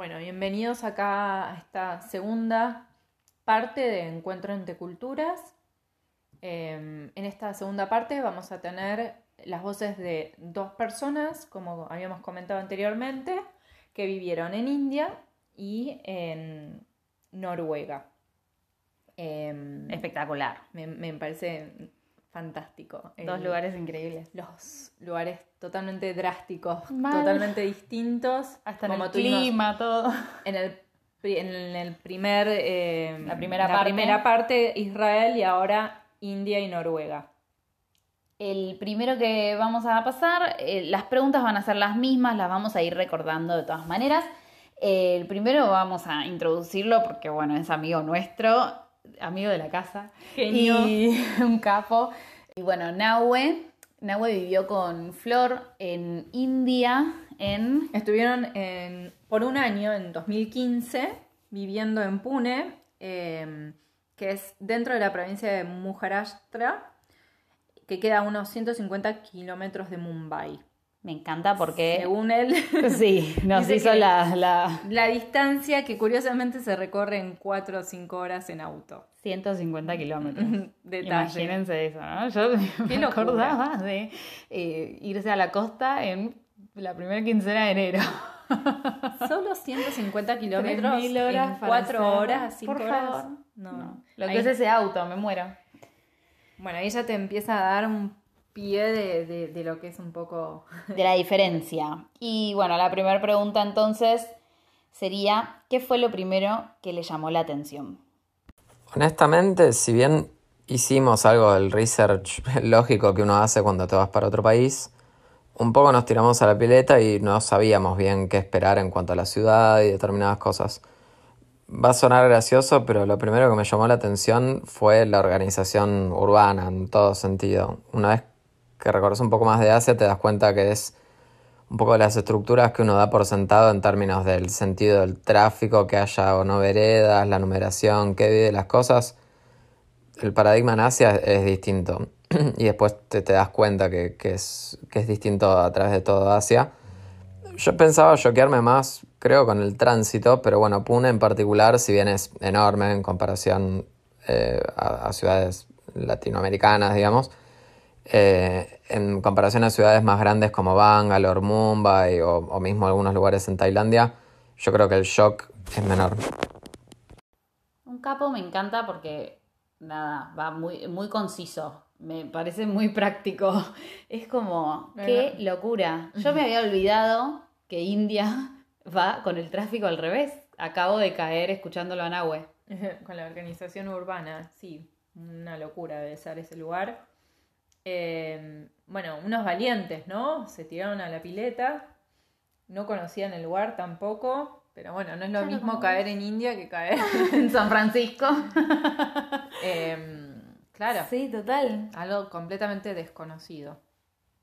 Bueno, bienvenidos acá a esta segunda parte de Encuentro entre Culturas. Em, en esta segunda parte vamos a tener las voces de dos personas, como habíamos comentado anteriormente, que vivieron en India y en Noruega. Em, Espectacular. me, me parece fantástico. Dos El- lugares increíbles. Los lugares totalmente drásticos, Mal. totalmente distintos. Hasta en el tuvimos clima, todo. En el, en el primer... eh, La primera parte. primera parte, Israel y ahora India y Noruega. El primero que vamos a pasar, eh, las preguntas van a ser las mismas, las vamos a ir recordando de todas maneras. Eh, el primero vamos a introducirlo porque, bueno, es amigo nuestro, amigo de la casa. Genio. Y un capo. Y bueno, Nahue. Nahue vivió con Flor en India, en... Estuvieron en- por un año, en 2015, viviendo en Pune, eh, que es dentro de la provincia de Maharashtra, que queda a unos 150 kilómetros de Mumbai. Me encanta porque... Según él, Sí, nos hizo la, la la distancia que curiosamente se recorre en 4 o 5 horas en auto. 150 kilómetros. Detalle. Imagínense eso, ¿no? Yo me locura. acordaba de eh, irse a la costa en la primera quincena de enero. Solo 150 kilómetros 3.000 horas en para 4 hacer- horas, 5 Por horas. favor. No. No. Lo Ahí- que es ese auto, me muero. Bueno, ahí ya te empieza a dar un pie de, de- de lo que es un poco... De la diferencia. Y bueno, la primera pregunta entonces sería, ¿qué fue lo primero que le llamó la atención? Honestamente, si bien hicimos algo del research lógico que uno hace cuando te vas para otro país, un poco nos tiramos a la pileta y no sabíamos bien qué esperar en cuanto a la ciudad y determinadas cosas. Va a sonar gracioso, pero lo primero que me llamó la atención fue la organización urbana en todo sentido. Una vez que recorres un poco más de Asia te das cuenta que es un poco las estructuras que uno da por sentado en términos del sentido del tráfico, que haya o no veredas, la numeración, qué divide las cosas. El paradigma en Asia es distinto y después te, te das cuenta que, que es, que es distinto a través de todo Asia. Yo pensaba choquearme más, creo, con el tránsito, pero bueno, Pune en particular, si bien es enorme en comparación eh, a ciudades latinoamericanas, digamos, eh, en comparación a ciudades más grandes como Bangalore, Mumbai o, o mismo algunos lugares en Tailandia, yo creo que el shock es menor. Un capo me encanta porque, nada, va muy, muy conciso. Me parece muy práctico. Es como, qué locura. Yo me había olvidado que India va con el tráfico al revés. Acabo de caer escuchándolo a Nahue. Con la organización urbana, sí, una locura debe ser ese lugar. Eh, bueno, unos valientes, ¿no? Se tiraron a la pileta, no conocían el lugar tampoco, pero bueno, no es lo Claro, mismo como caer en India que caer. En San Francisco. eh, claro, Sí, total. algo completamente desconocido.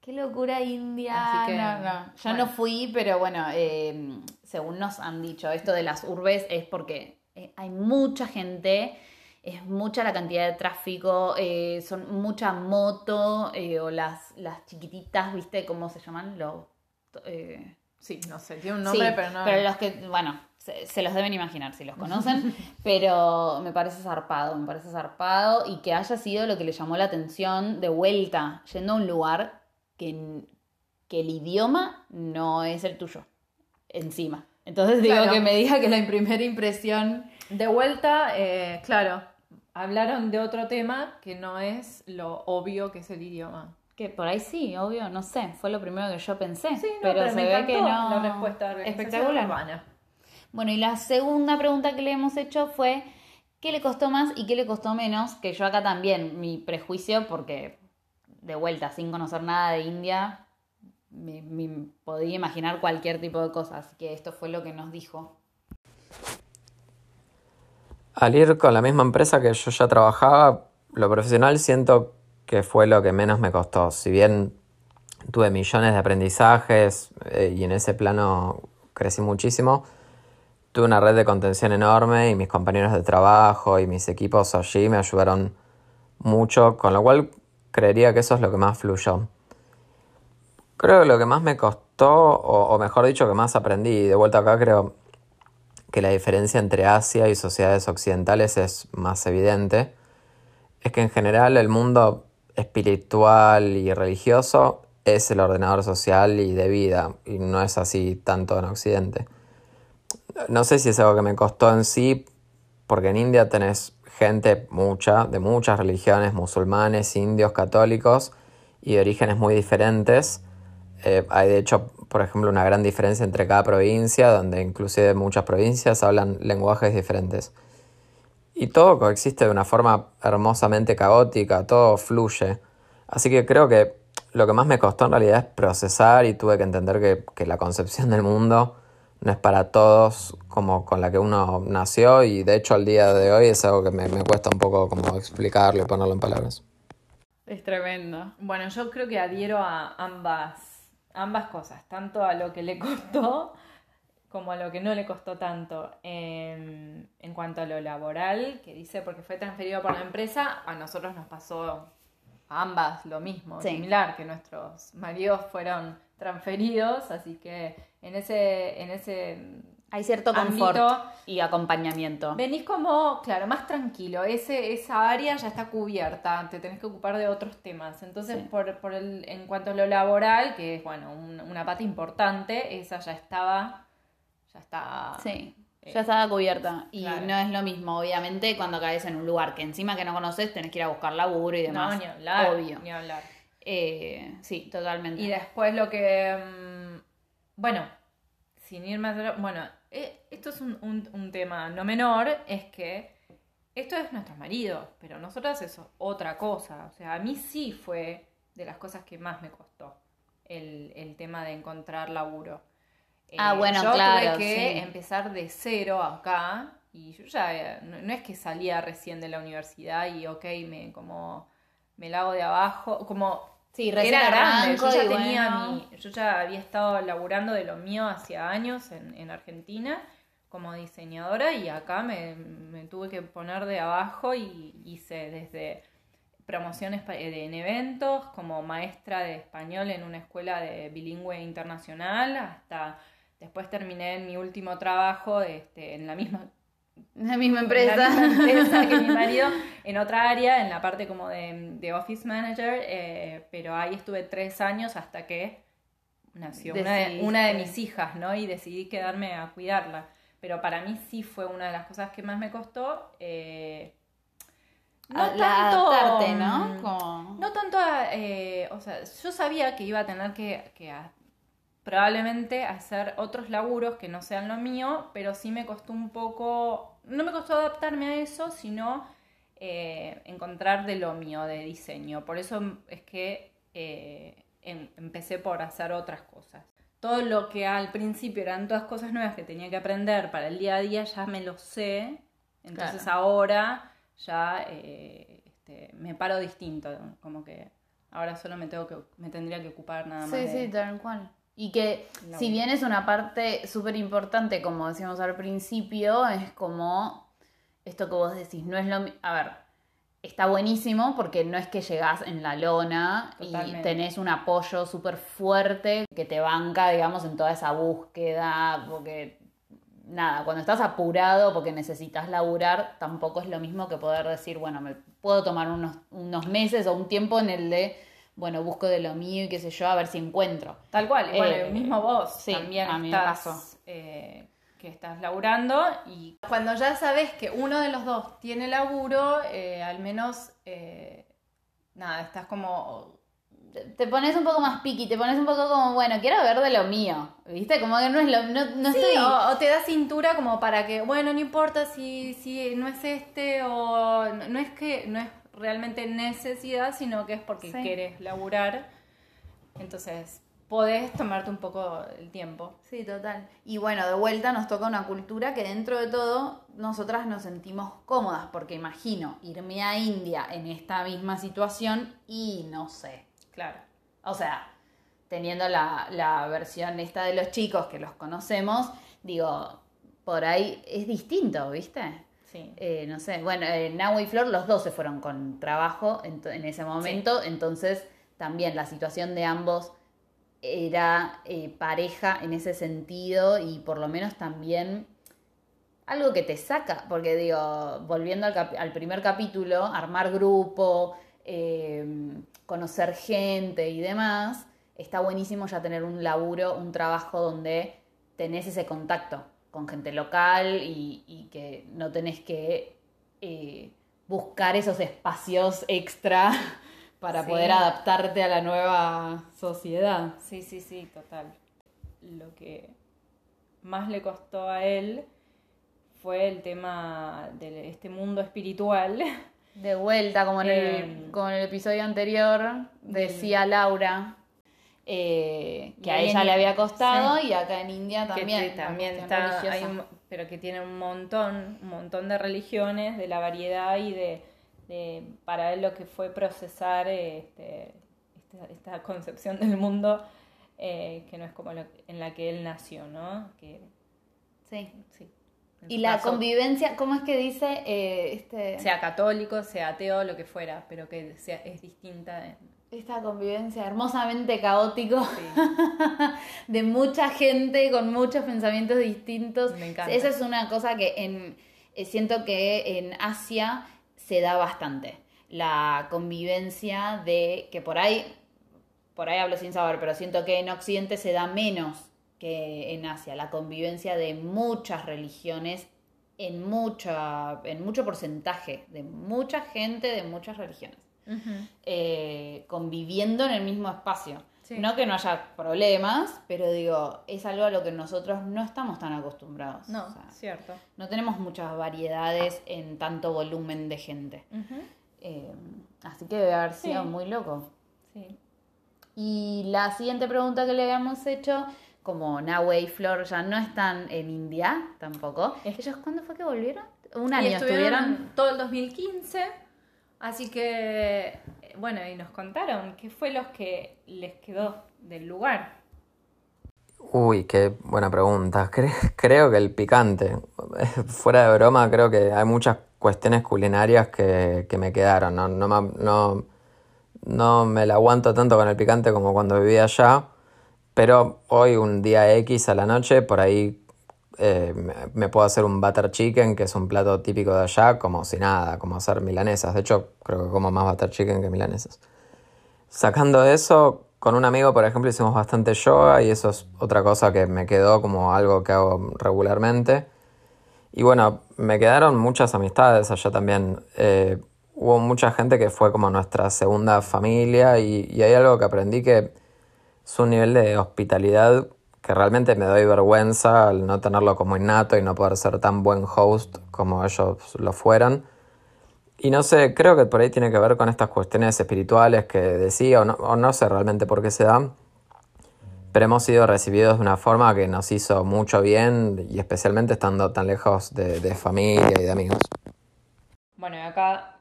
Qué locura India. Así que, no, no. Yo bueno. no fui, pero bueno, eh, según nos han dicho, esto de las urbes es porque eh, hay mucha gente, es mucha la cantidad de tráfico, eh, son mucha moto eh, o las, las chiquititas, ¿viste cómo se llaman? Los, eh, Sí, no sé, tiene un nombre, sí, pero no. Pero los que, bueno, se, se los deben imaginar si los conocen, pero me parece zarpado, me parece zarpado y que haya sido lo que le llamó la atención de vuelta, yendo a un lugar que, que el idioma no es el tuyo, encima. Entonces digo Claro. que me diga que la primera impresión... De vuelta, eh, claro, hablaron de otro tema que no es lo obvio que es el idioma. Que por ahí sí, obvio, no sé, fue lo primero que yo pensé, Sí, no, pero, pero, se me ve que no... la respuesta Espectacular. urbana. Bueno, y la segunda pregunta que le hemos hecho fue, ¿qué le costó más y qué le costó menos? Que yo acá también, mi prejuicio, porque de vuelta, sin conocer nada de India, me, me podía imaginar cualquier tipo de cosas, así que esto fue lo que nos dijo. Al ir con la misma empresa que yo ya trabajaba, lo profesional siento que fue lo que menos me costó. Si bien tuve millones de aprendizajes eh, y en ese plano crecí muchísimo, tuve una red de contención enorme y mis compañeros de trabajo y mis equipos allí me ayudaron mucho, con lo cual creería que eso es lo que más fluyó. Creo que lo que más me costó, o, o mejor dicho, que más aprendí, y de vuelta acá creo que la diferencia entre Asia y sociedades occidentales es más evidente, es que en general el mundo espiritual y religioso es el ordenador social y de vida, y no es así tanto en Occidente. No sé si es algo que me costó en sí, porque en India tenés gente mucha, de muchas religiones, musulmanes, indios, católicos, y de orígenes muy diferentes. Eh, hay de hecho, por ejemplo, una gran diferencia entre cada provincia, donde inclusive muchas provincias hablan lenguajes diferentes. Y todo coexiste de una forma hermosamente caótica, todo fluye. Así que creo que lo que más me costó en realidad es procesar y tuve que entender que, que la concepción del mundo no es para todos como con la que uno nació y de hecho al día de hoy es algo que me, me cuesta un poco como explicarlo y ponerlo en palabras. Es tremendo. Bueno, yo creo que adhiero a ambas, ambas cosas, tanto a lo que le costó como a lo que no le costó tanto. En, en cuanto a lo laboral, que dice porque fue transferido por la empresa, a nosotros nos pasó a ambas lo mismo, Sí. similar, que nuestros maridos fueron transferidos, así que en ese, en ese Hay cierto Ámbito. confort y acompañamiento. Venís como, claro, más tranquilo. Ese, esa área ya está cubierta. Te tenés que ocupar de otros temas. Entonces, Sí. por, por el, en cuanto a lo laboral, que es, bueno, un- una pata importante, esa ya estaba, ya está. Sí, Eh, ya estaba cubierta. Y claro. no es lo mismo, obviamente, cuando caes en un lugar que encima que no conoces, tenés que ir a buscar laburo y No, demás. ni hablar. Obvio. Ni hablar. Eh, sí, totalmente. Y después lo que. mm, Bueno, sin ir más. Bueno, eh, esto es un, un- un tema no menor, es que esto es nuestro marido, pero nosotras es otra cosa. O sea, a mí sí fue de las cosas que más me costó el, el tema de encontrar laburo. Eh, Ah, bueno, yo claro, tuve que sí. empezar de cero acá y yo ya eh, no, no es que salía recién de la universidad y ok, me como me la hago de abajo, como Sí, recién era grande, yo ya y tenía bueno. mi, yo ya había estado laburando de lo mío hacía años en, en Argentina como diseñadora y acá me, me tuve que poner de abajo y hice desde promociones eh, en eventos como maestra de español en una escuela de bilingüe internacional hasta después terminé en mi último trabajo este, en la misma La misma la empresa. misma empresa que mi marido en otra área, en la parte como de, de office manager, eh, pero ahí estuve tres años hasta que nació una de, Decidiste. una de mis hijas, ¿no? Y decidí quedarme a cuidarla. Pero para mí sí fue una de las cosas que más me costó. eh, no la- tanto, adaptarte, ¿no? mm, Como... no tanto, a, eh, o sea, yo sabía que iba a tener que, que a- probablemente hacer otros laburos que no sean lo mío, pero sí me costó un poco, no me costó adaptarme a eso, sino eh, encontrar de lo mío, de diseño. Por eso es que eh, em- empecé por hacer otras cosas. Todo lo que al principio eran todas cosas nuevas que tenía que aprender para el día a día ya me lo sé. Entonces Claro. ahora ya eh, este, me paro distinto, como que ahora solo me tengo que me tendría que ocupar nada más. Sí, de- sí, tal cual. Y que si bien es una parte súper importante, como decíamos al principio, es como esto que vos decís, no es lo A ver, está buenísimo porque no es que llegás en la lona y tenés un apoyo súper fuerte que te banca, digamos, en toda esa búsqueda, porque nada, cuando estás apurado porque necesitas laburar, tampoco es lo mismo que poder decir, bueno, me puedo tomar unos, unos meses o un tiempo en el de, bueno, busco de lo mío y qué sé yo, a ver si encuentro. Tal cual, y bueno, Eh, mismo vos sí, también a mí me estás, pasó. eh, que estás laburando y cuando ya sabes que uno de los dos tiene laburo, eh, al menos, eh, nada, estás como... Te- Te pones un poco más piqui, te pones un poco como, bueno, quiero ver de lo mío, ¿viste? Como que no es lo, no, no Sí, estoy... o, o te da cintura como para que, bueno, no importa si, si no es este o no, no es que no es realmente necesidad, sino que es porque Sí. quieres laburar. Entonces, podés tomarte un poco el tiempo. Sí, total. Y bueno, de vuelta nos toca una cultura que dentro de todo nosotras nos sentimos cómodas, porque imagino irme a India en esta misma situación y no sé. Claro. O sea, teniendo la, la versión esta de los chicos que los conocemos, digo, por ahí es distinto, ¿viste? Sí. Eh, no sé, bueno, eh, Nahue y Flor, los dos se fueron con trabajo en, ese momento, entonces también la situación de ambos era eh, pareja en ese sentido y por lo menos también algo que te saca, porque digo, volviendo al, al primer capítulo, armar grupo, eh, conocer gente y demás, está buenísimo ya tener un laburo, un trabajo donde tenés ese contacto con gente local y, y que no tenés que eh, buscar esos espacios extra para Sí. poder adaptarte a la nueva sociedad. Sí, sí, sí, total. Lo que más le costó a él fue el tema de este mundo espiritual. De vuelta, como en, el, Eh, como en el episodio anterior, decía Laura eh, que a ella le había costado y acá en India que también. la también está, hay religiosa. un- pero que tiene un montón, un montón de religiones, de la variedad y de, de- para él lo que fue procesar este, esta, esta concepción del mundo eh, que no es como lo- en la que él nació, ¿no? Que, Sí. sí, Y la caso, convivencia, ¿cómo es que dice? Eh, este, sea católico, sea ateo, lo que fuera, pero que sea, es distinta. en- esta convivencia hermosamente caótico sí. de mucha gente con muchos pensamientos distintos. Me encanta. Esa es una cosa que en, eh, siento que en Asia se da bastante. La convivencia de que por ahí, por ahí hablo sin saber, pero siento que en Occidente se da menos que en Asia. La convivencia de muchas religiones en, mucha, en mucho porcentaje, de mucha gente de muchas religiones eh, conviviendo en el mismo espacio. Sí. No que no haya problemas, pero digo, es algo a lo que nosotros no estamos tan acostumbrados. No, O sea, cierto. no tenemos muchas variedades en tanto volumen de gente. Eh, así que debe haber sido Sí. muy loco. Sí. Y la siguiente pregunta que le habíamos hecho, como Nahue y Flor ya no están en India tampoco. ¿Ellos cuándo fue que volvieron? Un Y año estuvieron estuvieron. todo el 2015, así que, bueno, y nos contaron qué fue lo que les quedó del lugar. Uy, qué buena pregunta. Cre- creo que el picante. Fuera de broma, creo que hay muchas cuestiones culinarias que, que me quedaron. No, no, me- no, no me la aguanto tanto con el picante como cuando vivía allá. Pero hoy, un día X a la noche, por ahí eh, me, puedo hacer un butter chicken, que es un plato típico de allá, como si nada, como hacer milanesas. De hecho, creo que como más butter chicken que milanesas. Sacando eso, con un amigo, por ejemplo, hicimos bastante yoga y eso es otra cosa que me quedó como algo que hago regularmente. Y bueno, me quedaron muchas amistades allá también. Eh, hubo mucha gente que fue como nuestra segunda familia y, y hay algo que aprendí que es un nivel de hospitalidad que realmente me doy vergüenza al no tenerlo como innato y no poder ser tan buen host como ellos lo fueran. Y no sé, creo que por ahí tiene que ver con estas cuestiones espirituales que decía, o no, o no sé realmente por qué se dan, pero hemos sido recibidos de una forma que nos hizo mucho bien y especialmente estando tan lejos de, de familia y de amigos. Bueno, acá,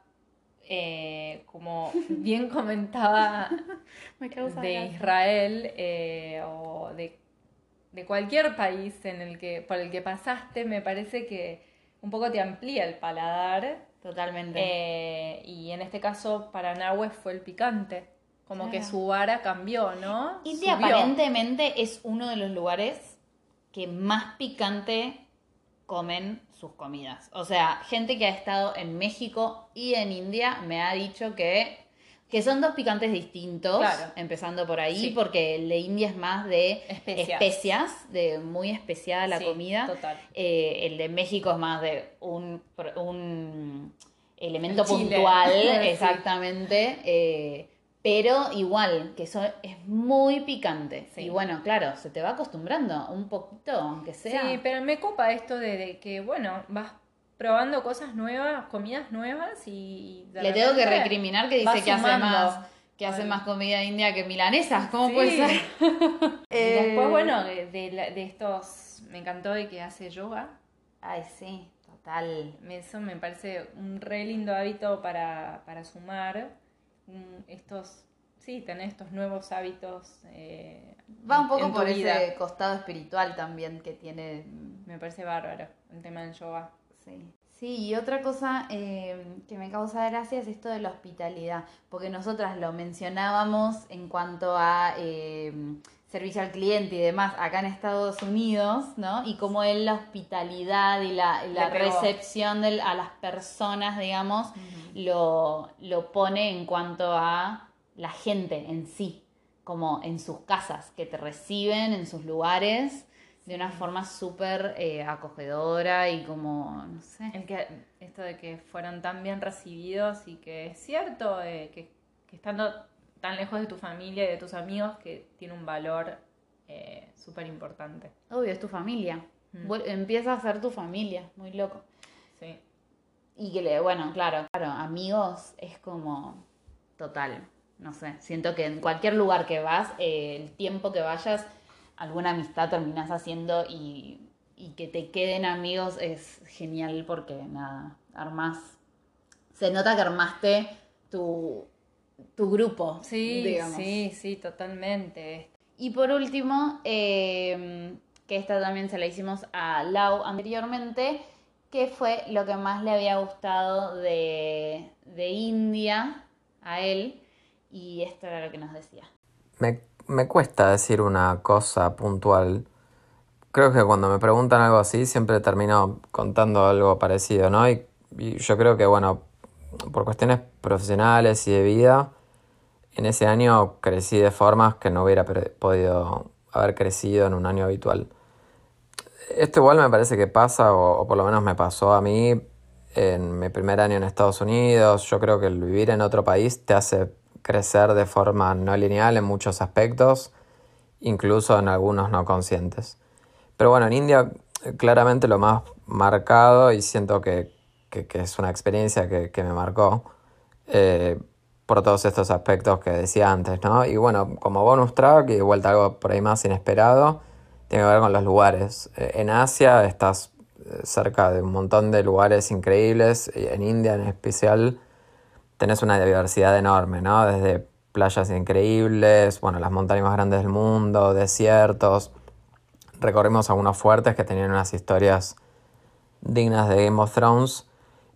eh, como bien comentaba de. Israel eh, o de, de cualquier país en el que, por el que pasaste, me parece que un poco te amplía el paladar. Totalmente. Eh, y en este caso para Nahue fue el picante. Como que su vara cambió, ¿no? India Subió. aparentemente es uno de los lugares que más picante comen sus comidas. O sea, gente que ha estado en México y en India me ha dicho que, que son dos picantes distintos, Claro. empezando por ahí, Sí. porque el de India es más de Especias. especias, de muy especiada la Sí, comida. total. Eh, el de México es más de un, un elemento puntual, exactamente. eh, pero igual, que eso es muy picante. Sí. Y bueno, claro, se te va acostumbrando un poquito, aunque sea. Sí, pero me copa esto de, de que, bueno, vas probando cosas nuevas, comidas nuevas y... de Le tengo que recriminar que dice que hace más que hace Ay. más comida india que milanesas. ¿Cómo Sí. puede ser? Y Eh, después, bueno, de, de la- de estos, me encantó de que hace yoga. Ay, sí, total. Eso me parece un re lindo hábito para, para sumar. Estos, sí, tener estos nuevos hábitos. eh, Va un poco en tu por vida. ese costado espiritual también que tiene Me parece bárbaro el tema del yoga. Sí. Sí, y otra cosa eh, que me causa gracia es esto de la hospitalidad, porque nosotras lo mencionábamos en cuanto a eh, servicio al cliente y demás acá en Estados Unidos, ¿no? Y como él la hospitalidad y la, la recepción a las personas, digamos, lo, lo pone en cuanto a la gente en sí, como en sus casas, que te reciben en sus lugares de una forma súper eh, acogedora y como, no sé. El que, esto de que fueron tan bien recibidos y que es cierto eh, que, que, estando tan lejos de tu familia y de tus amigos que tiene un valor eh, súper importante. Obvio, es tu familia. Mm. Empieza a ser tu familia, muy loco. Sí. Y que le, bueno, claro, claro, amigos es como total, no sé, siento que en cualquier lugar que vas, eh, el tiempo que vayas, alguna amistad terminas haciendo y, y que te queden amigos es genial porque nada, armas, se nota que armaste tu, tu grupo. Sí, sí, sí, totalmente. Y por último, em, que esta también se la hicimos a Lau anteriormente, que fue lo que más le había gustado de, de India a él, y esto era lo que nos decía. Me, me cuesta decir una cosa puntual. Creo que cuando me preguntan algo así siempre termino contando algo parecido, ¿no? y yo creo que, bueno, por cuestiones profesionales y de vida, en ese año crecí de formas que no hubiera podido haber crecido en un año habitual. Esto igual me parece que pasa, o, por lo menos me pasó a mí en mi primer año en Estados Unidos. Yo creo que el vivir en otro país te hace crecer de forma no lineal en muchos aspectos, incluso en algunos no conscientes. Pero bueno, en India claramente lo más marcado, y siento que, es una experiencia que, me marcó, eh, por todos estos aspectos que decía antes, ¿no? Y bueno, como bonus track y vuelta algo por ahí más inesperado, tiene que ver con los lugares. Eh, en Asia estás eh, cerca de un montón de lugares increíbles, en India en especial tenés una diversidad enorme, ¿no? Desde playas increíbles, bueno, las montañas más grandes del mundo, desiertos. Recorrimos algunos fuertes que tenían unas historias dignas de Game of Thrones.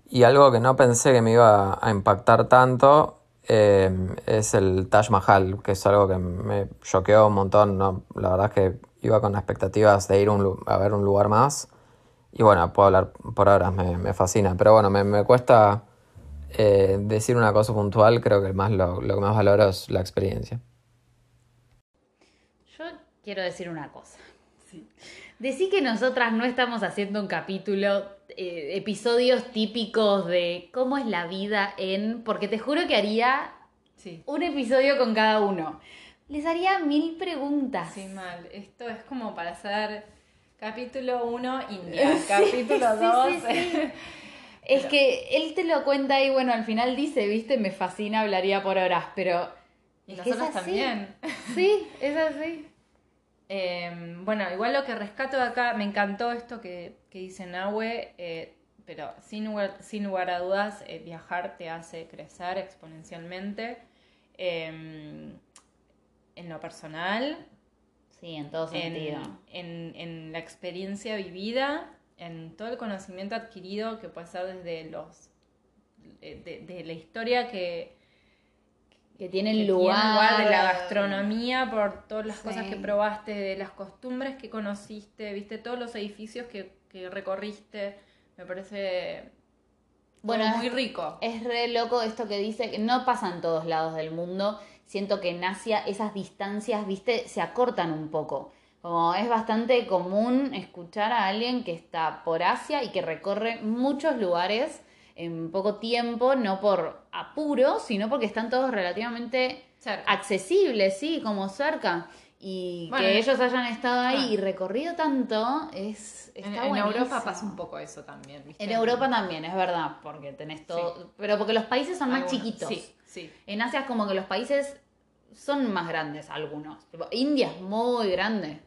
Y algo que no pensé que me iba a impactar tanto Em, es el Taj Mahal, que es algo que me choqueó un montón. ¿no? La verdad es que iba con expectativas de ir a ver un lugar más. Y bueno, puedo hablar por ahora, me, fascina. Pero bueno, me, cuesta eh, decir una cosa puntual, creo que más lo, lo que más valoro es la experiencia. Yo quiero decir una cosa. Sí. Decí que nosotras no estamos haciendo un capítulo, eh, episodios típicos de cómo es la vida en. Porque te juro que haría un episodio con cada uno. Les haría mil preguntas. Sí, mal. Esto es como para hacer capítulo 1 India, capítulo 2. es que él te lo cuenta y bueno, al final dice, viste, me fascina, hablaría por horas, pero. Y nosotros también. Sí, es así. Em, bueno, igual lo que rescato de acá, me encantó esto que, que dice Nahue, eh, pero sin lugar, sin lugar a dudas, eh, viajar te hace crecer exponencialmente. Em, en lo personal. Sí, en todo sentido. En, en, la experiencia vivida, en todo el conocimiento adquirido que puede ser desde los. de la historia que, que tiene el lugar. de la gastronomía, por todas las cosas que probaste, de las costumbres que conociste, viste todos los edificios que, recorriste. Me parece bueno, muy rico. Es re loco esto que dice, que no pasa en todos lados del mundo. Siento que en Asia esas distancias, viste, se acortan un poco. Como es bastante común escuchar a alguien que está por Asia y que recorre muchos lugares en poco tiempo, no por apuro, sino porque están todos relativamente accesibles, sí, como cerca. Y que ellos hayan estado ahí y recorrido tanto es está en, en Europa pasa un poco eso también. En Europa también, es verdad, porque tenés todo. Pero porque los países son más chiquitos. Sí, sí. En Asia es como que los países son más grandes algunos. India es muy grande.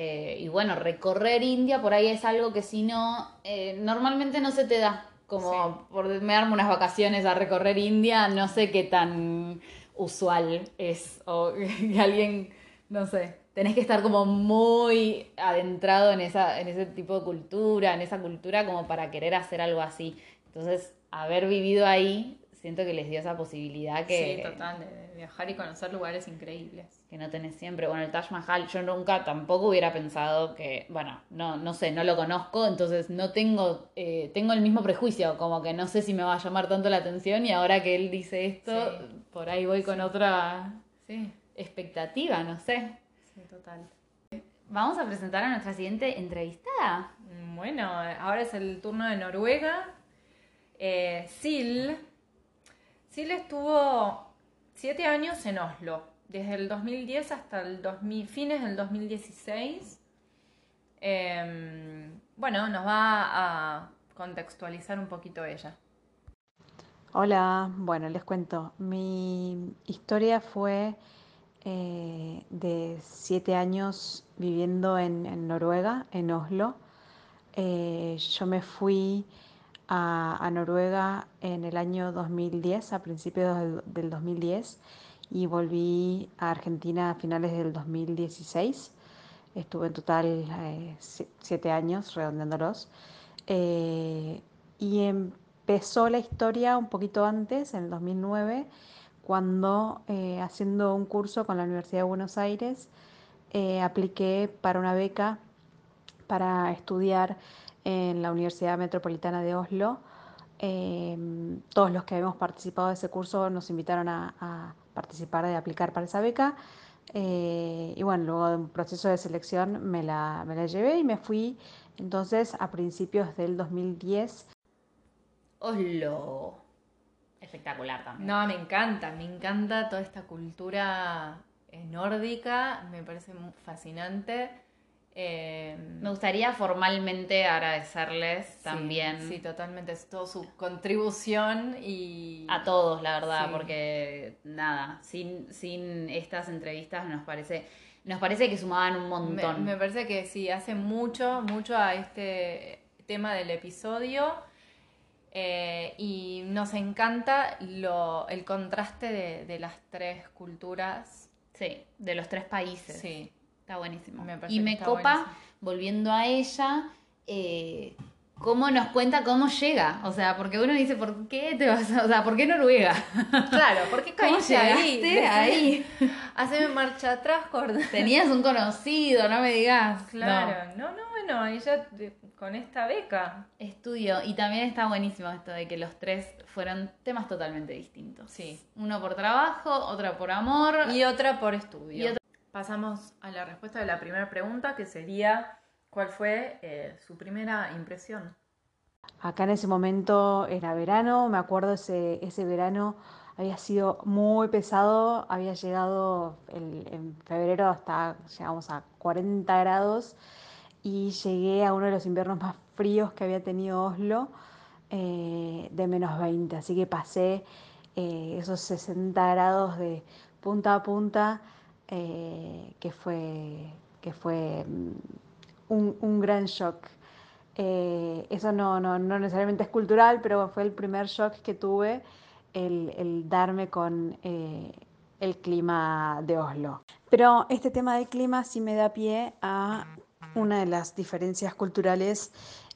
Eh, y bueno, recorrer India por ahí es algo que si no, eh, normalmente no se te da como por me darme unas vacaciones a recorrer India, no sé qué tan usual es, o que alguien, no sé, tenés que estar como muy adentrado en, esa, en ese tipo de cultura, en esa cultura como para querer hacer algo así. Entonces, haber vivido ahí siento que les dio esa posibilidad que... Sí, total, de viajar y conocer lugares increíbles. Que no tenés siempre. Bueno, el Taj Mahal, yo nunca tampoco hubiera pensado que, bueno, no, no sé, no lo conozco, entonces no tengo, eh, tengo el mismo prejuicio, como que no sé si me va a llamar tanto la atención y ahora que él dice esto, por ahí voy con otra expectativa, no sé. Sí, total. Vamos a presentar a nuestra siguiente entrevistada. Bueno, ahora es el turno de Noruega. Eh, Sil Sil estuvo siete años en Oslo, desde el 2010 hasta el 2000, fines del 2016. Em, bueno, nos va a contextualizar un poquito ella. Hola, bueno, les cuento. Mi historia fue eh, de siete años viviendo en, Noruega, en Oslo. Eh, yo me fui a, Noruega en el año 2010, a principios del, 2010, y volví a Argentina a finales del 2016. Estuve en total eh, siete años, redondeándolos. Eh, y empezó la historia un poquito antes, en el 2009, cuando eh, haciendo un curso con la Universidad de Buenos Aires, apliqué para una beca para estudiar en la Universidad Metropolitana de Oslo. Em, todos los que habíamos participado de ese curso nos invitaron a, participar, de aplicar para esa beca. Eh, y bueno, luego de un proceso de selección me la, me la llevé y me fui entonces a principios del 2010. Oslo. Espectacular también. No, me encanta, me encanta toda esta cultura eh, nórdica, me parece fascinante. Em, Me gustaría formalmente agradecerles también. Sí, totalmente. Es toda su contribución y. A todos, la verdad, porque nada, sin, sin estas entrevistas nos parece. Nos parece que sumaban un montón. Me, parece que sí, hace mucho, mucho a este tema del episodio. Eh, y nos encanta lo, el contraste de, de las tres culturas. Sí, de los tres países. Sí. Está buenísimo. y me copa, volviendo a ella, eh, cómo nos cuenta cómo llega. O sea, porque uno dice, ¿por qué te vas a.? O sea, ¿por qué Noruega? Claro, ¿por qué ¿Cómo llegaste ahí? Haceme marcha atrás, Córdoba. Tenías un conocido, no me digas. Claro, no, no, bueno, ella con esta beca. Estudio, y también está buenísimo esto de que los tres fueron temas totalmente distintos. Sí. Uno por trabajo, otra por amor. Y otra por estudio. Pasamos a la respuesta de la primera pregunta, que sería, ¿cuál fue eh, su primera impresión? Acá en ese momento era verano, me acuerdo ese, ese verano había sido muy pesado, había llegado en febrero hasta, llegamos a 40 grados y llegué a uno de los inviernos más fríos que había tenido Oslo, eh, de menos 20, así que pasé eh, esos 60 grados de punta a punta eh, que fue, que fue mm, un, gran shock. Eh, eso no, no, no, necesariamente es cultural, pero fue el primer shock que tuve, el, el darme con eh, el clima de Oslo. Pero este tema del clima sí me da pie a una de las diferencias culturales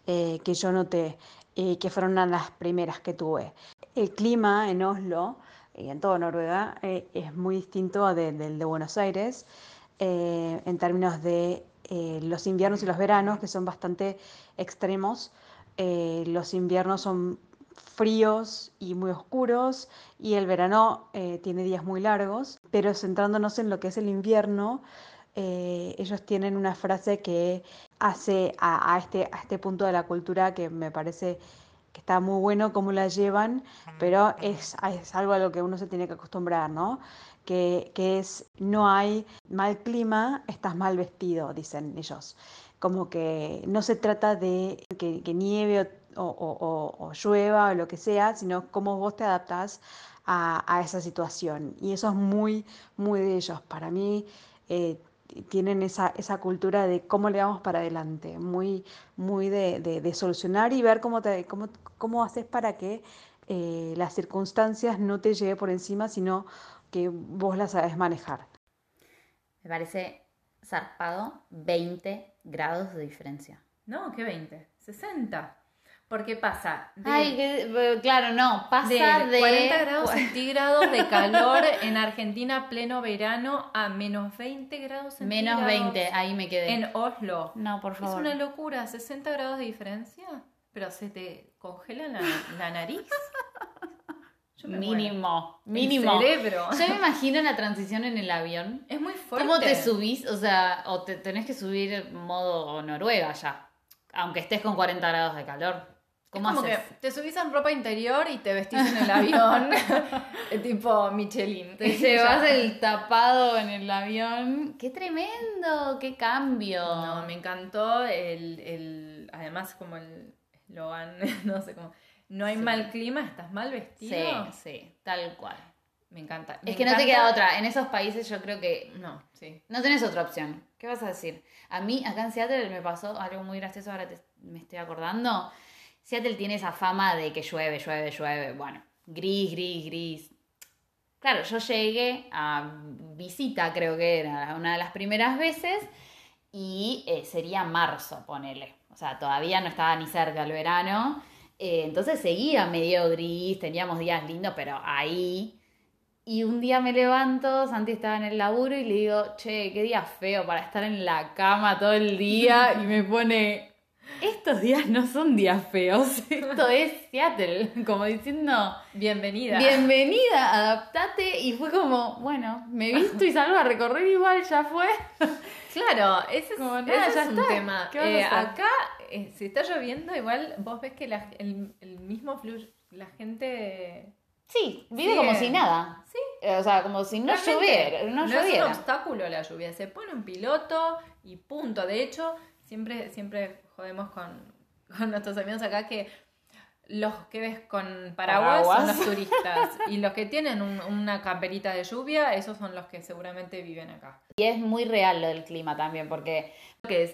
que yo noté, que fueron una de las primeras que tuve. El clima en Oslo en toda Noruega eh, es muy distinto del de, Buenos Aires eh, en términos de eh, los inviernos y los veranos, que son bastante extremos. los inviernos son fríos y muy oscuros y el verano tiene días muy largos, pero centrándonos en lo que es el invierno, ellos tienen una frase que hace a, este, a este punto de la cultura que me parece que está muy bueno cómo la llevan, pero es, es, algo a lo que uno se tiene que acostumbrar, ¿no? Que, que, es, no hay mal clima, estás mal vestido, dicen ellos. Como que no se trata de que, que nieve o, o, o, llueva o lo que sea, sino cómo vos te adaptás a, a, esa situación. Y eso es muy, muy de ellos. Para mí, eh, tienen esa, esa cultura de cómo le vamos para adelante, muy, muy de, de, solucionar y ver cómo, te, cómo, cómo haces para que eh, las circunstancias no te llegue por encima, sino que vos las sabes manejar. Me parece zarpado 20 grados de diferencia. No, ¿qué 20? 60. Porque pasa de, Ay, que- claro, no, pasa de de... 40 grados centígrados de calor en Argentina pleno verano a menos 20 grados centígrados. Menos 20, ahí me quedé. En Oslo. No, por Es favor. una locura, 60 grados de diferencia, pero se te congela la, la nariz. Yo me muero. Mínimo, El mínimo. cerebro. Yo me imagino la transición en el avión. Es muy fuerte. ¿Cómo te subís? O sea, o te tenés que subir modo Noruega ya. Aunque estés con 40 grados de calor. Es ¿Cómo como haces? que te subís en ropa interior y te vestís en el avión, tipo Michelin. Te llevas el tapado en el avión. ¡Qué tremendo! ¡Qué cambio! No, me encantó el, el además como el eslogan, no sé cómo, no hay Sí. mal clima, estás mal Sí, vestido. sí, tal cual. Me encanta. Es que no te queda otra. En esos países yo creo que No, sí. no tenés otra opción. ¿Qué vas a decir? A mí, acá en Seattle me pasó algo muy gracioso, ahora te- me estoy acordando. Seattle tiene esa fama de que llueve, llueve, llueve. Bueno, gris, gris, gris. Claro, yo llegué a visita, creo que era una de las primeras veces, y eh, sería marzo, ponele. O sea, todavía no estaba ni cerca el verano. Eh, entonces seguía medio gris, teníamos días lindos, pero ahí. Y un día me levanto, Santi estaba en el laburo y le digo, che, qué día feo para estar en la cama todo el día. Y me pone, estos días no son días feos, esto es Seattle. Como diciendo, Bienvenida. bienvenida, adaptate. Y fue como, bueno, me visto y salgo a recorrer igual, ya fue. Claro, ese es, Como ese nada, es un está. tema. ¿Qué vas a Eh, acá, eh, si está lloviendo, igual vos ves que la- el, el mismo fluye, la gente... Sí, vive Sí. como si nada. Sí. Eh, O sea, como si no lloviera. No, es lloviera. un obstáculo la lluvia, se pone un piloto y punto. De hecho, siempre, siempre jodemos con, con nuestros amigos acá que los que ves con paraguas, son los turistas y los que tienen un- una camperita de lluvia, esos son los que seguramente viven acá. Y es muy real lo del clima también, porque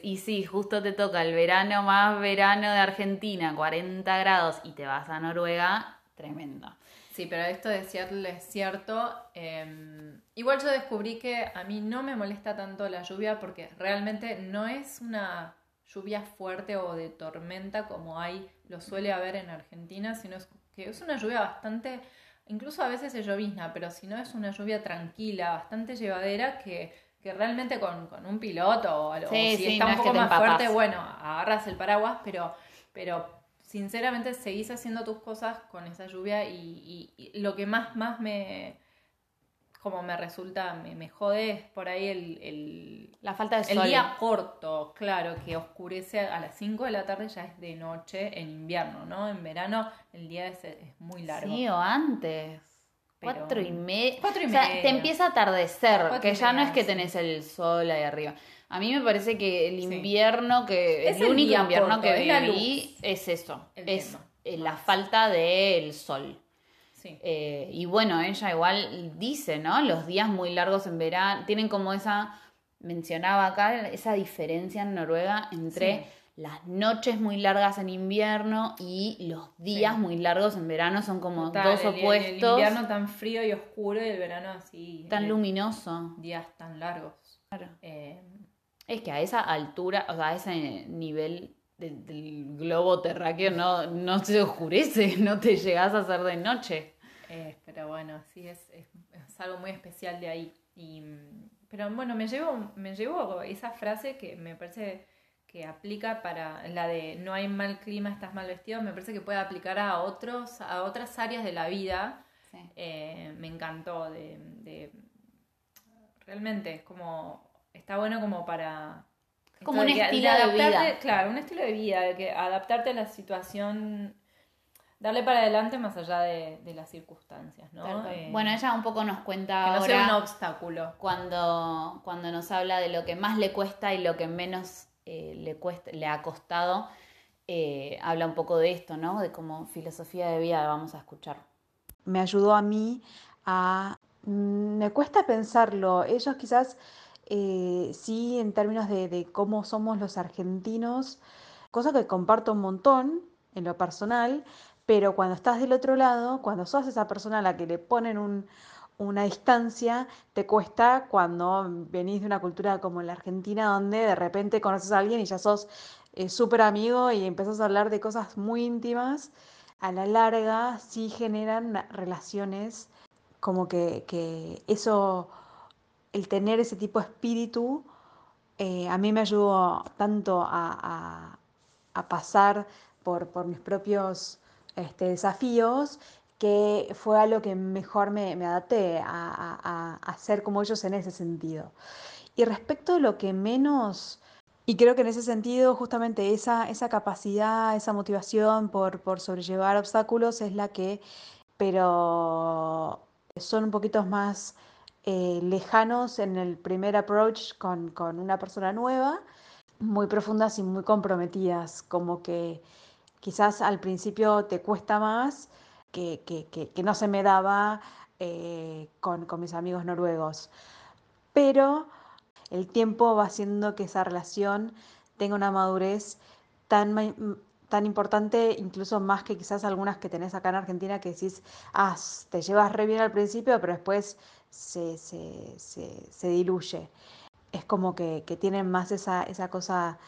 y sí, justo te toca el verano más verano de Argentina, 40 grados, y te vas a Noruega, tremendo. Sí, pero esto de Seattle es cierto. eh, igual yo descubrí que a mí no me molesta tanto la lluvia porque realmente no es una lluvia fuerte o de tormenta como hay, lo suele haber en Argentina, sino es que es una lluvia bastante, incluso a veces se llovizna, pero si no es una lluvia tranquila, bastante llevadera que, que realmente con, con un piloto o algo, Sí, si sí, está no un es que poco te más empapas. fuerte, bueno, agarras el paraguas, pero, pero sinceramente seguís haciendo tus cosas con esa lluvia y, y- y lo que más, más me, como me resulta, me, me jode es por ahí el, el, La falta de el sol. día corto, claro, que oscurece a las 5 de la tarde ya es de noche en invierno, ¿no? En verano el día es, es muy largo. Sí, o antes. Pero- Cuatro y media. Cuatro y o sea, media. te empieza a atardecer, Cuatro que ya no media, es que tenés el sol ahí arriba. A mí me parece que el Sí. invierno que. Es el el único invierno corto, que es viví luz. es eso. El es tema. la falta del sol. Sí. Eh, y bueno, ella igual dice, ¿no? Los días muy largos en verano, tienen como esa, mencionaba acá, esa diferencia en Noruega entre Sí. las noches muy largas en invierno y los días Sí. muy largos en verano, son como Total, dos el- opuestos, El, invierno tan frío y oscuro y el verano así. tan eh, luminoso. Días tan largos. Claro. Eh, Es que a esa altura, o sea, a ese nivel de- del globo terráqueo no, no se oscurece, no te llegas a hacer de noche. Eh, pero bueno, sí, es, es, es algo muy especial de ahí. Y, pero bueno, me llevo, me llevo esa frase que me parece que aplica para la de no hay mal clima, estás mal vestido, me parece que puede aplicar a otros, a otras áreas de la vida. Sí. Eh, me encantó de, de- realmente es como está bueno como para Como un estilo de adaptarte- vida. claro un estilo de vida de que adaptarte a la situación darle para adelante más allá de, de las circunstancias no. Eh, bueno, ella un poco nos cuenta que no sea un obstáculo cuando, cuando nos habla de lo que más le cuesta y lo que menos eh, le, cuesta, le ha costado. eh, habla un poco de esto, ¿no? De como filosofía de vida, vamos a escuchar. me ayudó a mí a... mm, Me cuesta pensarlo. Ellos quizás eh, sí en términos de, de cómo somos los argentinos, cosa que comparto un montón en lo personal, pero cuando estás del otro lado, cuando sos esa persona a la que le ponen un- una distancia, te cuesta cuando venís de una cultura como la Argentina, donde de repente conoces a alguien y ya sos eh, súper amigo y empezás a hablar de cosas muy íntimas, a la larga sí generan relaciones como que, que eso, el tener ese tipo de espíritu, eh, a mí me ayudó tanto a, a, pasar por, por, mis propios este, desafíos que fue a lo que mejor me, me adapté a, a, ser como ellos en ese sentido. Y respecto a lo que menos, y creo que en ese sentido justamente esa, esa capacidad, esa motivación por, por sobrellevar obstáculos es la que, pero son un poquito más eh, lejanos en el primer approach con, con, una persona nueva, muy profundas y muy comprometidas, como que quizás al principio te cuesta más, que, que, que, no se me daba eh, con, con mis amigos noruegos. Pero el tiempo va haciendo que esa relación tenga una madurez tan, tan importante, incluso más que quizás algunas que tenés acá en Argentina, que decís, ah, te llevas re bien al principio, pero después se, se, se, diluye. Es como que, que tienen más esa, esa cosa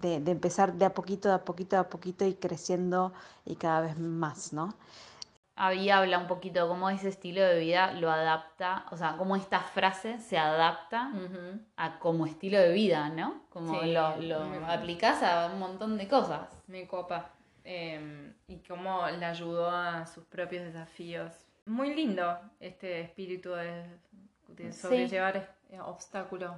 de, de, empezar de a poquito, de a poquito, de a poquito y creciendo y cada vez más, ¿no? ahí habla un poquito de cómo ese estilo de vida lo adapta, o sea, cómo esta frase se adapta a como estilo de vida, ¿no? Como lo, lo aplicás a un montón de cosas. Me copa. Em, y cómo le ayudó a sus propios desafíos. Muy lindo este espíritu de, sobrellevar sí. obstáculos.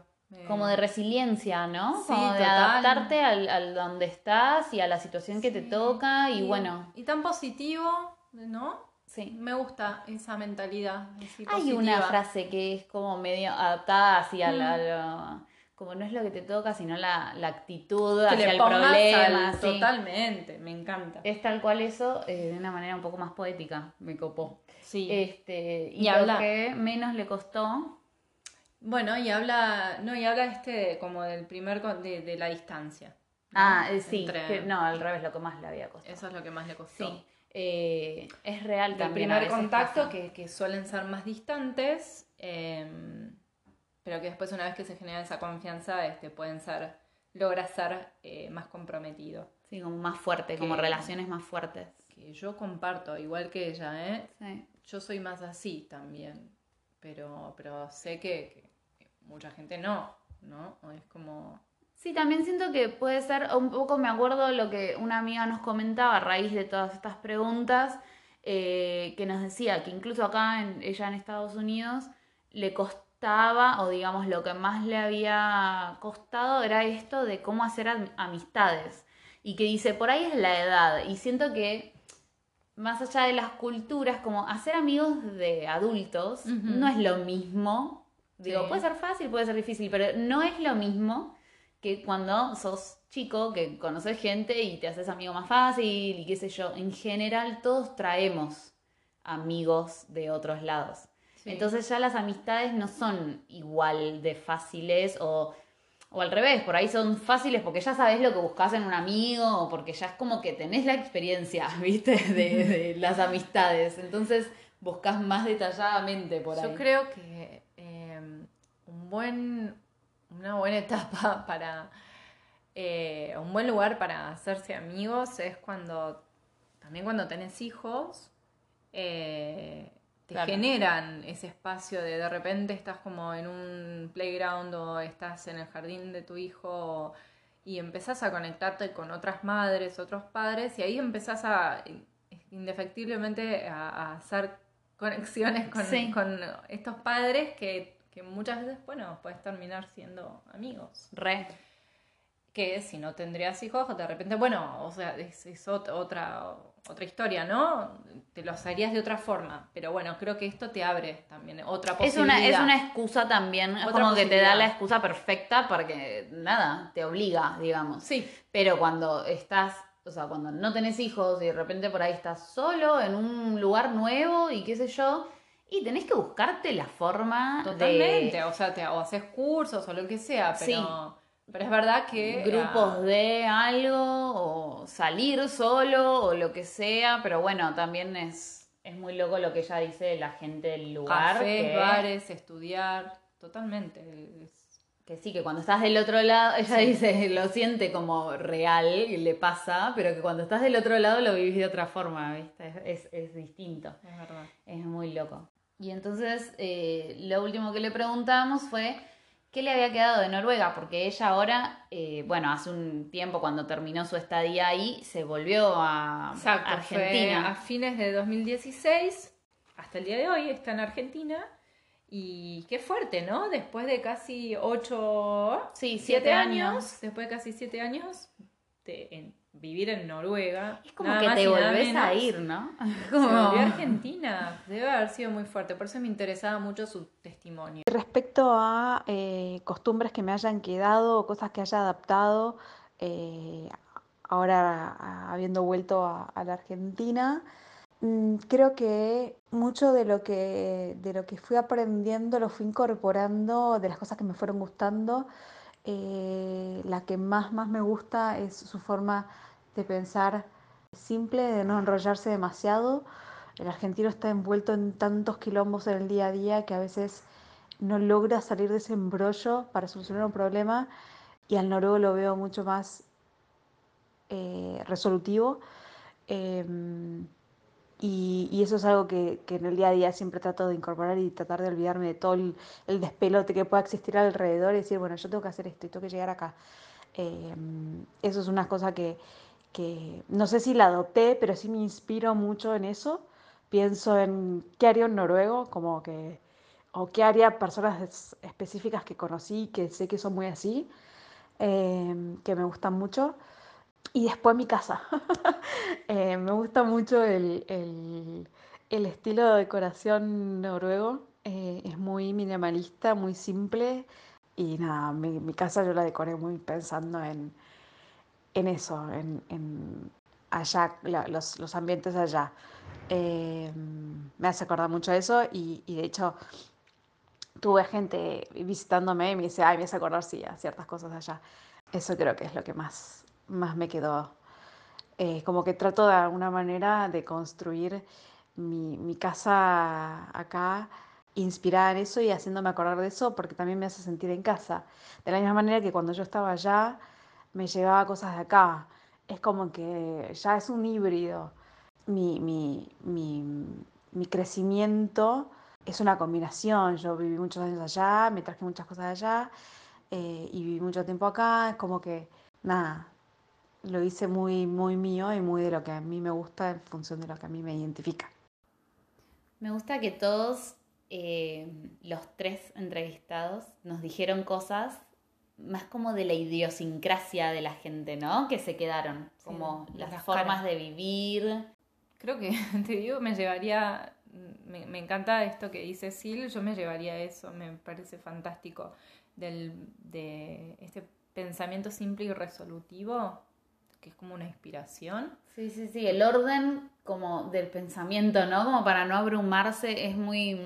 Como de resiliencia, ¿no? Como de adaptarte al, al, donde estás y a la situación que te toca y bueno. Y tan positivo, ¿no? Sí. Me gusta esa mentalidad. Hay una frase que es como medio adaptada hacia la, mm. como no es lo que te toca, sino la, actitud hacia el problema. Totalmente, me encanta. Es tal cual eso, eh, de una manera un poco más poética, me copó. Sí. Este, y, lo que menos le costó. Bueno, y habla, no, y habla este como del primer, de, de la distancia. Ah, eh, sí, no, al revés, lo que más le había costado. Eso es lo que más le costó. Sí. Eh, es real El primer contacto que, que, suelen ser más distantes, em, pero que después una vez que se genera esa confianza este, pueden ser, logra ser eh, más comprometido. Sí, como más fuerte, como relaciones más fuertes. Que yo comparto, igual que ella, ¿eh? Sí. Yo soy más así también, pero, pero sé que mucha gente no, ¿no? Es como Sí, también siento que puede ser, un poco me acuerdo lo que una amiga nos comentaba a raíz de todas estas preguntas, eh, que nos decía que incluso acá, en, ella en Estados Unidos, le costaba, o digamos lo que más le había costado era esto de cómo hacer amistades. Y que dice, por ahí es la edad. Y siento que más allá de las culturas, como hacer amigos de adultos no es lo mismo. Digo, puede ser fácil, puede ser difícil, pero no es lo mismo que cuando sos chico, que conoces gente y te haces amigo más fácil y qué sé yo, en general todos traemos amigos de otros lados. Entonces ya las amistades no son igual de fáciles o, o al revés, por ahí son fáciles porque ya sabes lo que buscas en un amigo o porque ya es como que tenés la experiencia, ¿viste? De, las amistades. Entonces buscas más detalladamente por ahí. Yo creo que un buen una buena etapa para, eh, un buen lugar para hacerse amigos es cuando, también cuando tenés hijos, eh, te generan ese espacio de de repente estás como en un playground o estás en el jardín de tu hijo y empezás a conectarte con otras madres, otros padres y ahí empezás a indefectiblemente a, hacer conexiones con, con estos padres que que muchas veces, bueno, puedes terminar siendo amigos. Re. Que si no tendrías hijos, de repente, bueno, o sea, es, otra, otra historia, ¿no? Te los harías de otra forma. Pero bueno, creo que esto te abre también otra posibilidad. Es una, es una excusa también, es como que te da la excusa perfecta porque, nada, te obliga, digamos. Sí. Pero cuando estás o sea, cuando no tenés hijos y de repente por ahí estás solo en un lugar nuevo y qué sé yo, y tenés que buscarte la forma Totalmente, o sea, te, o haces cursos o lo que sea, pero, pero es verdad que... Grupos ah, de algo, o salir solo, o lo que sea, pero bueno, también es, es muy loco lo que ella dice de la gente del lugar. Cafés, bares, estudiar, totalmente. Que sí, que cuando estás del otro lado, ella dice, lo siente como real, y le pasa, pero que cuando estás del otro lado lo vivís de otra forma, ¿viste? Es, es distinto. Es verdad. Es muy loco. Y entonces eh, lo último que le preguntamos fue qué le había quedado de Noruega, porque ella ahora, eh, bueno, hace un tiempo cuando terminó su estadía ahí, se volvió a Exacto, Argentina. fue a fines de 2016, hasta el día de hoy está en Argentina. Y qué fuerte, ¿no? Después de casi ocho, Sí, siete siete años, años. después de casi siete años en- vivir en Noruega. Es como nada que más te volvés a ir, ¿no? Se Como- volvió a Argentina. Debe haber sido muy fuerte. Por eso me interesaba mucho su testimonio. Respecto a eh, costumbres que me hayan quedado o cosas que haya adaptado, eh, ahora a- habiendo vuelto a, a la Argentina, mm, creo que mucho de lo que, de lo que fui aprendiendo lo fui incorporando, de las cosas que me fueron gustando. Eh, la que más, más me gusta es su forma de pensar simple, de no enrollarse demasiado. El argentino está envuelto en tantos quilombos en el día a día que a veces no logra salir de ese embrollo para solucionar un problema y al noruego lo veo mucho más eh, resolutivo. Em, y, y eso es algo que, que en el día a día siempre trato de incorporar y tratar de olvidarme de todo el, el despelote que pueda existir alrededor y decir, bueno, yo tengo que hacer esto y tengo que llegar acá. Em, eso es una cosa que, que no sé si la adopté, pero sí me inspiro mucho en eso. Pienso en qué haría un noruego, como que, o qué haría personas es- específicas que conocí, que sé que son muy así, em, que me gustan mucho. Y después mi casa. Eh, me gusta mucho el, el- el estilo de decoración noruego. Eh, es muy minimalista, muy simple. Y nada, mi, mi casa yo la decoré muy pensando en, en eso, en, en allá, la- los, los ambientes allá. Eh, me hace acordar mucho de eso y, y de hecho tuve gente visitándome y me dice, ay, me hace acordar, sí, a ciertas cosas allá. Eso creo que es lo que más, más me quedó. Eh, como que trato de alguna manera de construir mi, mi casa acá inspirada en eso y haciéndome acordar de eso porque también me hace sentir en casa. De la misma manera que cuando yo estaba allá me llevaba cosas de acá. Es como que ya es un híbrido. Mi, mi, mi, mi crecimiento es una combinación. Yo viví muchos años allá, me traje muchas cosas de allá eh, y viví mucho tiempo acá. Es como que, nada, lo hice muy, muy mío y muy de lo que a mí me gusta en función de lo que a mí me identifica. Me gusta que todos eh, los tres entrevistados nos dijeron cosas más como de la idiosincrasia de la gente, ¿no? Que se quedaron, Sí, como las, las formas caras. de vivir. Creo que, te digo, me llevaría, me, me encanta esto que dice Sil, yo me llevaría eso, me parece fantástico, del, de este pensamiento simple y resolutivo, que es como una inspiración. Sí, sí, sí, el orden como del pensamiento, ¿no? Como para no abrumarse, es muy,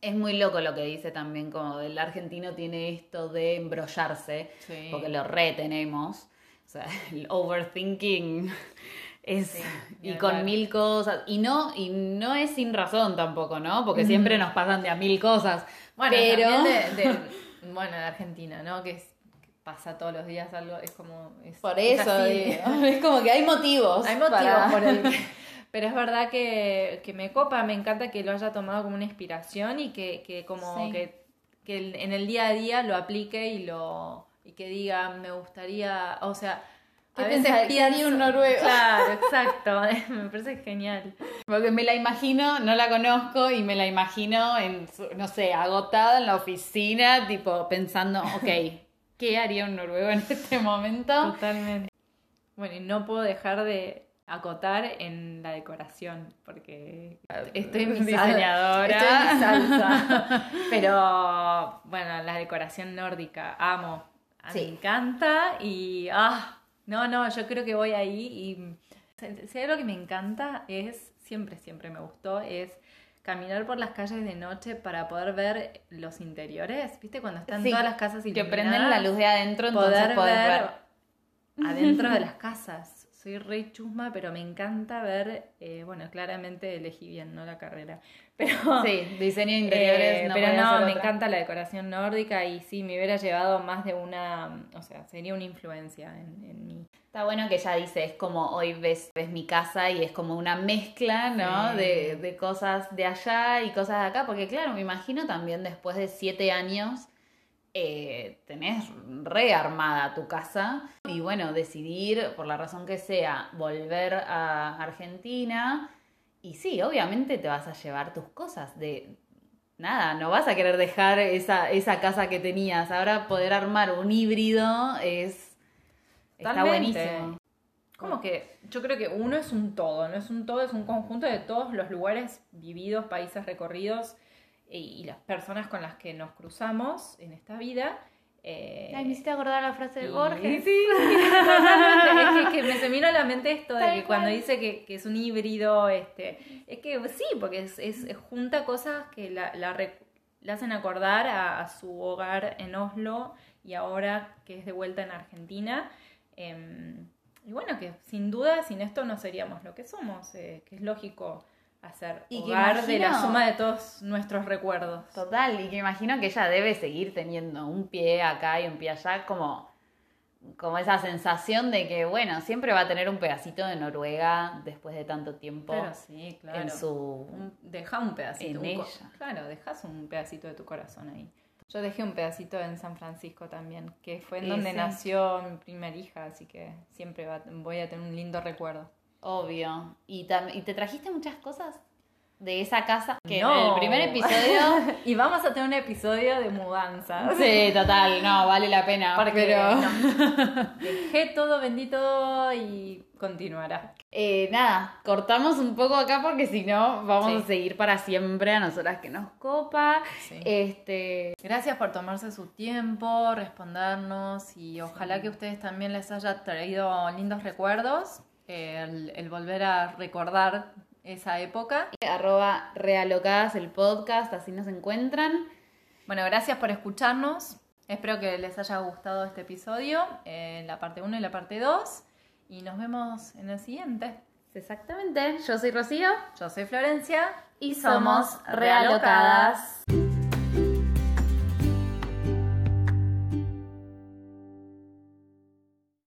es muy loco lo que dice también, como el argentino tiene esto de embrollarse, Sí. porque lo retenemos, o sea, el overthinking es, Sí, y con mil cosas, y no, y no es sin razón tampoco, ¿no? Porque siempre nos pasan de a mil cosas, Bueno, pero... también de, de- bueno, en Argentina, ¿no? Que, es, que pasa todos los días algo, es como... es- Por es eso, digo, es como que hay motivos. Hay motivos para- por el Pero es verdad que, que me copa, me encanta que lo haya tomado como una inspiración y que, que como Sí. que, que en el día a día lo aplique y lo y que diga, me gustaría, o sea, ¿Qué a veces pienso, un noruego? Claro, exacto, me parece genial. Porque me la imagino, no la conozco y me la imagino en, su- no sé, agotada en la oficina, tipo pensando, ok, ¿qué haría un noruego en este momento? Totalmente. Bueno, y no puedo dejar de acotar en la decoración, porque estoy en mi Diseñadora. Estoy en mi salsa. Pero bueno, la decoración nórdica, amo. Ah, Sí. Me encanta y ah, no, no, yo creo que voy ahí y si hay algo que me encanta es, siempre, siempre me gustó, es caminar por las calles de noche para poder ver los interiores, ¿viste? Cuando están Sí, todas las casas Que iluminadas prenden la luz de adentro, entonces poder ver, ver. adentro de las casas. soy re chusma, pero me encanta ver, eh, bueno, claramente elegí bien, ¿no? La carrera. Pero, sí, diseño de interiores. Eh, pero no, me encanta la decoración nórdica y sí, me hubiera llevado más de una, o sea, sería una influencia en, en mí. Está bueno que ella dice, es como hoy ves, ves mi casa y es como una mezcla, ¿no? De, de cosas de allá y cosas de acá, porque claro, me imagino también después de siete años eh, tenés rearmada tu casa y bueno, decidir, por la razón que sea, volver a Argentina. Y sí, obviamente te vas a llevar tus cosas de... Nada, no vas a querer dejar esa, esa casa que tenías. Ahora poder armar un híbrido es... Está buenísimo. Como que yo creo que uno es un todo, no es un todo, es un conjunto de todos los lugares vividos, países recorridos y, las personas con las que nos cruzamos en esta vida. Eh, Ay, me hiciste acordar la frase de Borges. Sí, es que, me se vino a la mente esto de que cuando dice que, es un híbrido, este, es que sí, porque es, es, junta cosas que la, la, hacen acordar a, su hogar en Oslo y ahora que es de vuelta en Argentina. Em, y bueno, que sin duda sin esto no seríamos lo que somos, eh, que es lógico hacer y hogar de la suma de todos nuestros recuerdos. Total, y que imagino que ella debe seguir teniendo un pie acá y un pie allá, como, como esa sensación de que, bueno, siempre va a tener un pedacito de Noruega después de tanto tiempo. Pero sí, claro. En su... deja un pedacito. Claro, dejas un pedacito de tu corazón ahí. Yo dejé un pedacito en San Francisco también, que fue en donde nació mi primer hija, así que siempre voy a tener un lindo recuerdo. Obvio. ¿Y, ¿Y te trajiste muchas cosas? De esa casa. Que en el primer episodio. y vamos a tener un episodio de mudanza. Sí, total, no, vale la pena. pero... dejé todo bendito y continuará. Eh, nada, cortamos un poco acá porque si no vamos a seguir para siempre a nosotras que nos copa. Este... Gracias por tomarse su tiempo, respondernos y ojalá que ustedes también les haya traído lindos recuerdos el, volver a recordar esa época. Arroba realocadas el podcast, así nos encuentran. Bueno, gracias por escucharnos. Espero que les haya gustado este episodio, en la parte 1 y la parte 2. Y nos vemos en el siguiente. Exactamente. Yo soy Rocío. Yo soy Florencia. Y somos realocadas.